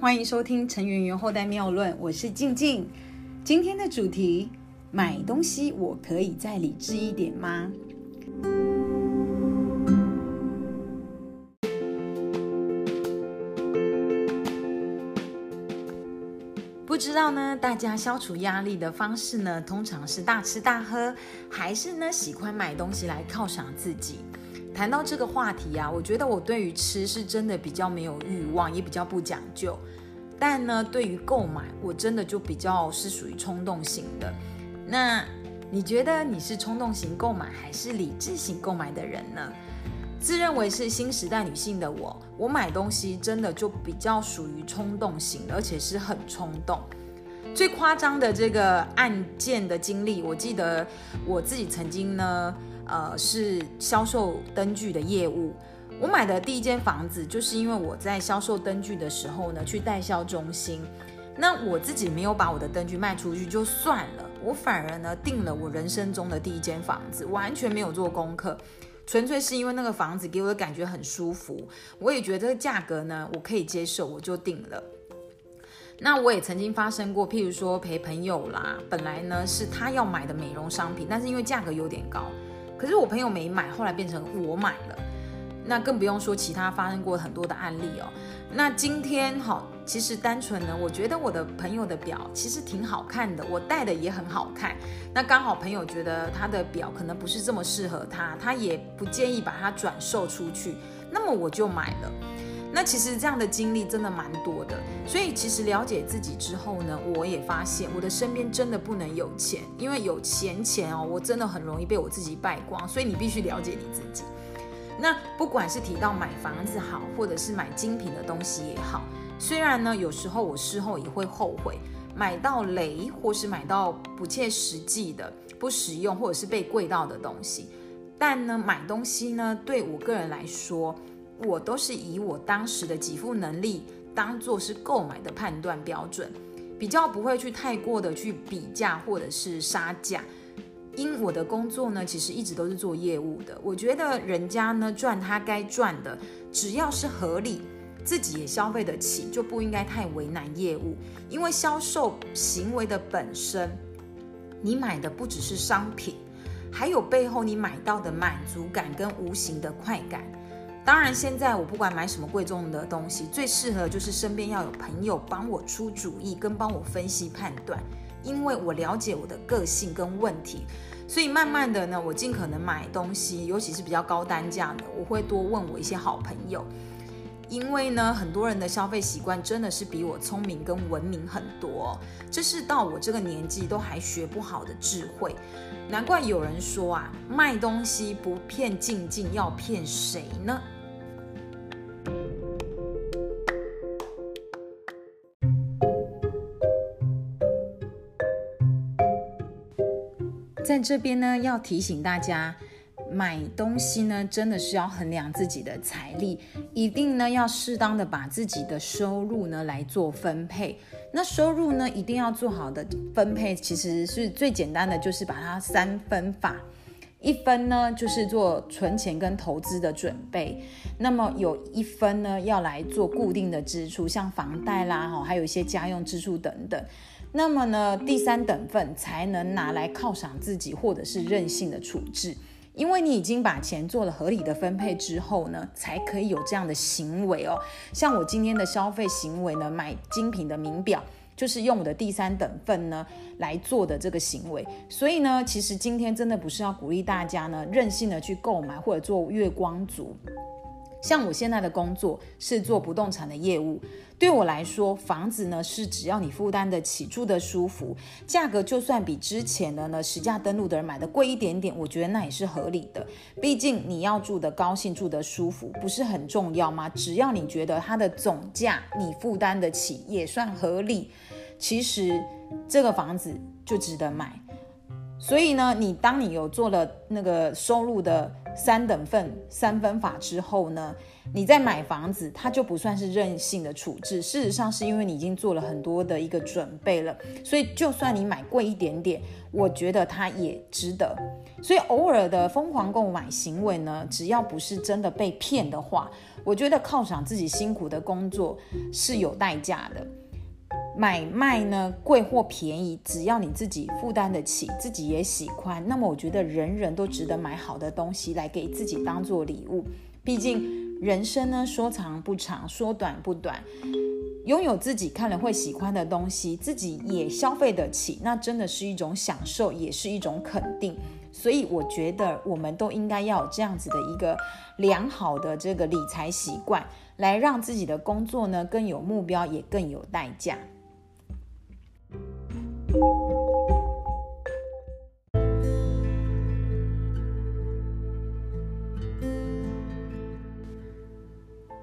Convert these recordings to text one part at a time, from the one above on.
欢迎收听《陈圆圆后代妙论》，我是静静。今天的主题：买东西我可以再理智一点吗？不知道呢，大家消除压力的方式呢，通常是大吃大喝，还是呢喜欢买东西来犒赏自己？谈到这个话题啊，我觉得我对于吃是真的比较没有欲望，也比较不讲究。但呢，对于购买，我真的就比较是属于冲动型的。那你觉得你是冲动型购买，还是理智型购买的人呢？自认为是新时代女性的我，我买东西真的就比较属于冲动型，而且是很冲动。最夸张的这个案件的经历，我记得我自己曾经呢。呃，是销售灯具的业务。我买的第一间房子，就是因为我在销售灯具的时候呢，去代销中心。那我自己没有把我的灯具卖出去就算了，我反而呢订了我人生中的第一间房子，完全没有做功课，纯粹是因为那个房子给我的感觉很舒服，我也觉得这个价格呢我可以接受，我就定了。那我也曾经发生过，譬如说陪朋友啦，本来呢是他要买的美容商品，但是因为价格有点高。可是我朋友没买，后来变成我买了，那更不用说其他发生过很多的案例哦。那今天哈，其实单纯呢，我觉得我的朋友的表其实挺好看的，我戴的也很好看。那刚好朋友觉得他的表可能不是这么适合他，他也不建议把它转售出去，那么我就买了。那其实这样的经历真的蛮多的，所以其实了解自己之后呢，我也发现我的身边真的不能有钱，因为有钱钱哦，我真的很容易被我自己败光。所以你必须了解你自己。那不管是提到买房子好，或者是买精品的东西也好，虽然呢有时候我事后也会后悔买到雷，或是买到不切实际的、不实用，或者是被贵到的东西，但呢买东西呢对我个人来说。我都是以我当时的给付能力当做是购买的判断标准，比较不会去太过的去比价或者是杀价。因我的工作呢，其实一直都是做业务的，我觉得人家呢赚他该赚的，只要是合理，自己也消费得起，就不应该太为难业务。因为销售行为的本身，你买的不只是商品，还有背后你买到的满足感跟无形的快感。当然，现在我不管买什么贵重的东西，最适合就是身边要有朋友帮我出主意，跟帮我分析判断，因为我了解我的个性跟问题，所以慢慢的呢，我尽可能买东西，尤其是比较高单价的，我会多问我一些好朋友，因为呢，很多人的消费习惯真的是比我聪明跟文明很多，这是到我这个年纪都还学不好的智慧，难怪有人说啊，卖东西不骗静静，要骗谁呢？在这边呢，要提醒大家，买东西呢，真的是要衡量自己的财力，一定呢要适当的把自己的收入呢来做分配。那收入呢，一定要做好的分配，其实是最简单的，就是把它三分法。一分呢，就是做存钱跟投资的准备，那么有一分呢，要来做固定的支出，像房贷啦，哈，还有一些家用支出等等。那么呢，第三等份才能拿来犒赏自己，或者是任性的处置，因为你已经把钱做了合理的分配之后呢，才可以有这样的行为哦。像我今天的消费行为呢，买精品的名表，就是用我的第三等份呢来做的这个行为。所以呢，其实今天真的不是要鼓励大家呢任性的去购买或者做月光族。像我现在的工作是做不动产的业务，对我来说，房子呢是只要你负担得起，住得舒服，价格就算比之前的呢实价登录的人买的贵一点点，我觉得那也是合理的。毕竟你要住得高兴，住得舒服，不是很重要吗？只要你觉得它的总价你负担得起，也算合理，其实这个房子就值得买。所以呢，你当你有做了那个收入的三等份三分法之后呢，你再买房子，它就不算是任性的处置。事实上，是因为你已经做了很多的一个准备了，所以就算你买贵一点点，我觉得它也值得。所以偶尔的疯狂购买行为呢，只要不是真的被骗的话，我觉得犒赏自己辛苦的工作是有代价的。买卖呢，贵或便宜，只要你自己负担得起，自己也喜欢，那么我觉得人人都值得买好的东西来给自己当做礼物。毕竟人生呢，说长不长，说短不短，拥有自己看了会喜欢的东西，自己也消费得起，那真的是一种享受，也是一种肯定。所以我觉得我们都应该要有这样子的一个良好的这个理财习惯，来让自己的工作呢更有目标，也更有代价。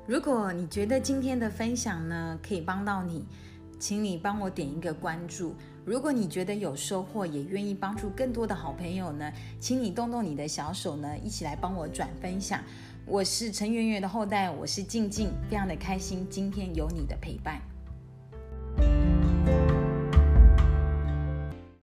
如果你觉得今天的分享呢可以帮到你，请你帮我点一个关注。如果你觉得有收获，也愿意帮助更多的好朋友呢，请你动动你的小手呢，一起来帮我转分享。我是陈圆圆的后代，我是静静，非常的开心今天有你的陪伴。